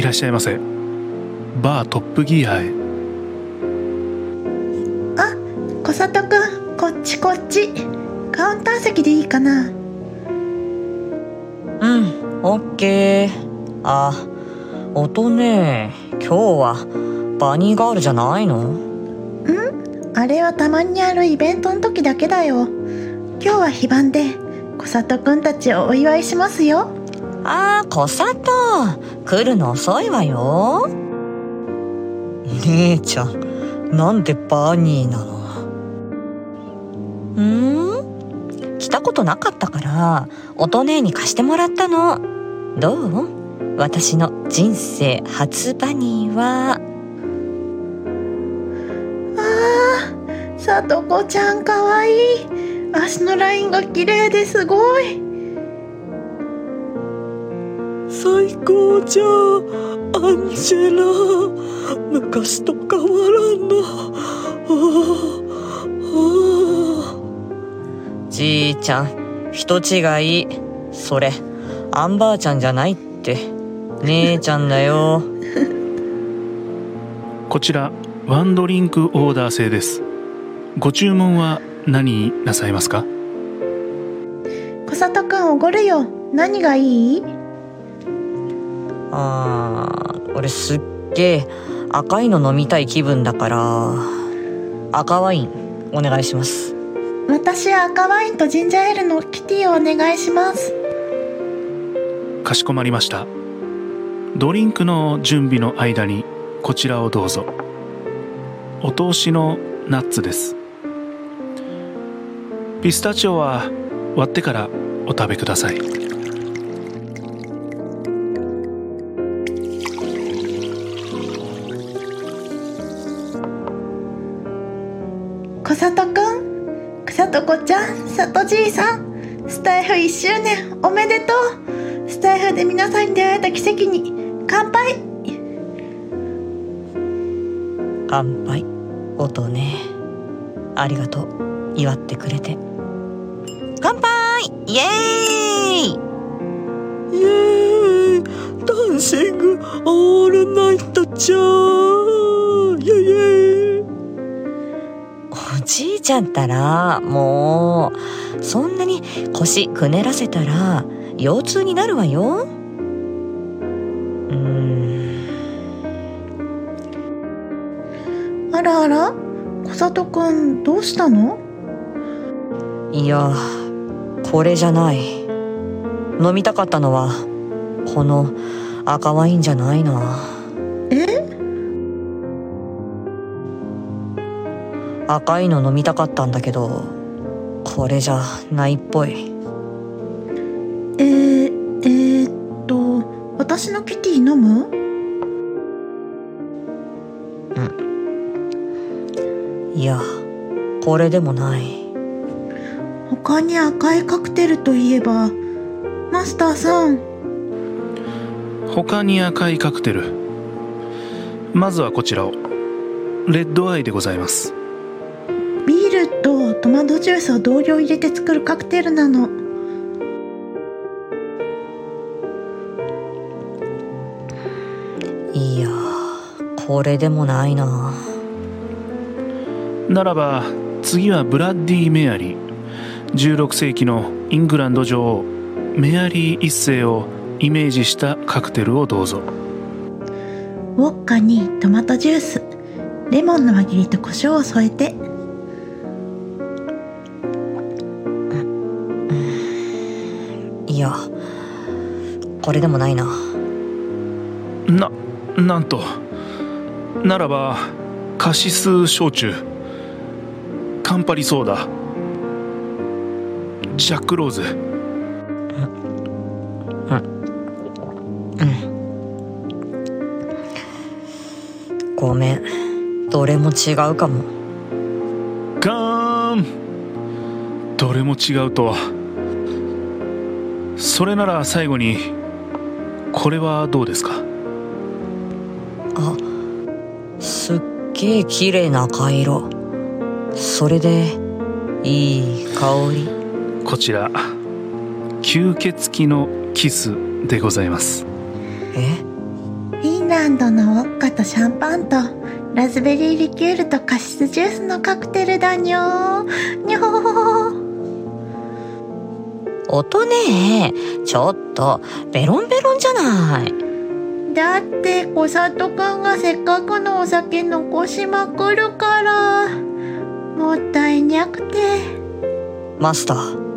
いらっしゃいませ。バートップギアへ。あ小里くんこっちこっち。カウンター席でいいかな？うんオッケー。あ音ね今日はバニーガールじゃないの？あれはたまにあるイベントの時だけだよ。今日は非番で小里くんたちをお祝いしますよあー小里来るの遅いわよ。姉ちゃんなんでバニーなの？うん？来たことなかったから音姉に貸してもらったの。どう？私の人生初バニーは。あーさとこちゃんかわいい。足のラインが綺麗ですごい。最高じゃアンジェラ。昔と変わらんなじいちゃん。人違い。それ。アンバーちゃんじゃないって。姉ちゃんだよ。こちらワンドリンクオーダー制です。ご注文は何なさいますか？小里くんおごるよ。何がいい？あー俺すっげえ赤いの飲みたい気分だから赤ワインお願いします。私赤ワインとジンジャーエールのキティをお願いします。かしこまりました。ドリンクの準備の間にこちらをどうぞ。お通しのナッツです。ピスタチオは割ってからお食べください小里くん草とこちゃん里じいさんスタイフ1周年おめでとう。スタイフで皆さんに出会えた奇跡に乾杯。乾杯音ね。ありがとう。祝ってくれて。乾杯！イエーイ！イエーイ！ダンシングオールナイトちゃんじいちゃんったらもうそんなに腰くねらせたら腰痛になるわよ。うーん。あらあら小里くんどうしたの？いやこれじゃない。飲みたかったのはこの赤ワインじゃないな。え？赤いの飲みたかったんだけどこれじゃないっぽい。えー、えー、っと私のキティ飲む？いやこれでもない。他に赤いカクテルといえばマスターさん。他に赤いカクテル。まずはこちらを。レッドアイでございますとトマトジュースを同量入れて作るカクテルなの。いやこれでもないな。ならば次はブラッディ・メアリー。16世紀のイングランド女王メアリー一世をイメージしたカクテルをどうぞ。ウォッカにトマトジュースレモンの輪切りと胡椒を添えていやこれでもないな。ななんと。ならばカシス焼酎。カンパリソーダ。ジャックローズ。ごめん。どれも違うかも。ガーン。どれも違うとはそれなら最後にこれはどうですか？あすっげえ綺麗な赤色。それでいい香り。こちら吸血鬼のキスでございます。え？いランドのウォッカとシャンパンとラズベリーリキュールとカシスジュースのカクテルだにょー。にょー音ね。ちょっとベロンベロンじゃない。だって小里くんがせっかくのお酒残しまくるからもったいにゃくて。マスター。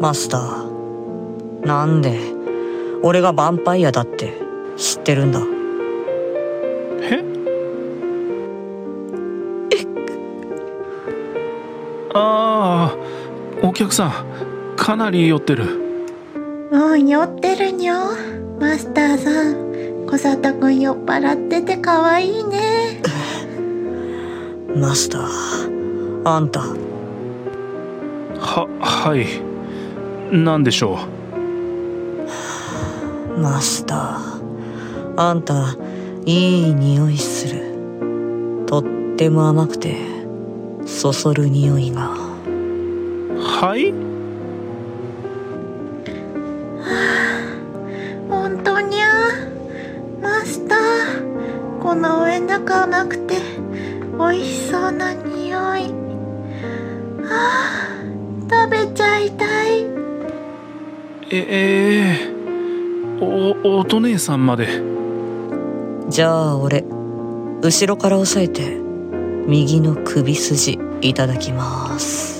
マスター。なんで？俺がヴァンパイアだって知ってるんだ。え？ああお客さんかなり酔ってる。うん酔ってるにょ。マスターさん小里くん酔っ払ってて可愛いね。マスターあんた。ははい。何でしょマスターあんたいい匂いする。とっても甘くてそそる匂いが。うはい本当に？ゃマスターこの上なく甘くて美味しそうな匂い。あー食べちゃいたい。ええおおと姉さんまで。じゃあ俺後ろから押さえて右の首筋いただきます。え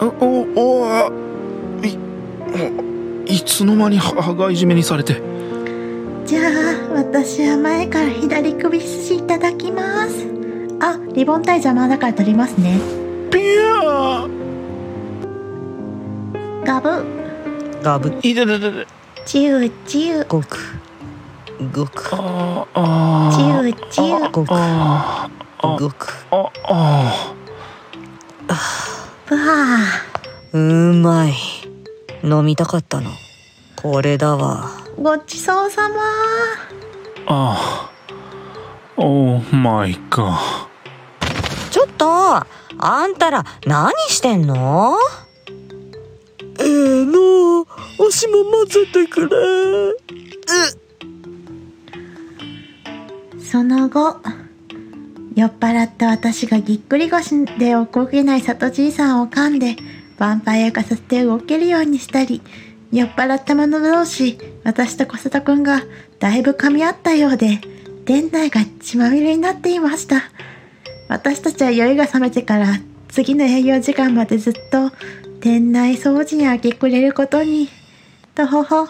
おおいおいつの間に羽がいじめにされて。じゃあ私は前から左首筋いただきます。あリボンタイ邪魔だから取りますね。ピヤー。ガブ。ガブ。いてててて。チューチュー。ごく。ごく。あーあチーューチュー。ごく。あーあごく。ああブワうまい。飲みたかったの。これだわ。ーごちそうさま。あおーマイガちょっとあんたら何してんの？えーのおしも混ぜてくれ。その後酔っ払った私がぎっくり腰で動けない里じいさんを噛んでヴァンパイア化させて動けるようにしたり酔っ払った者同士私と小里くんがだいぶ噛み合ったようで店内が血まみれになっていました。私たちは酔いが覚めてから次の営業時間までずっと店内掃除に明け暮れることに。とほほ。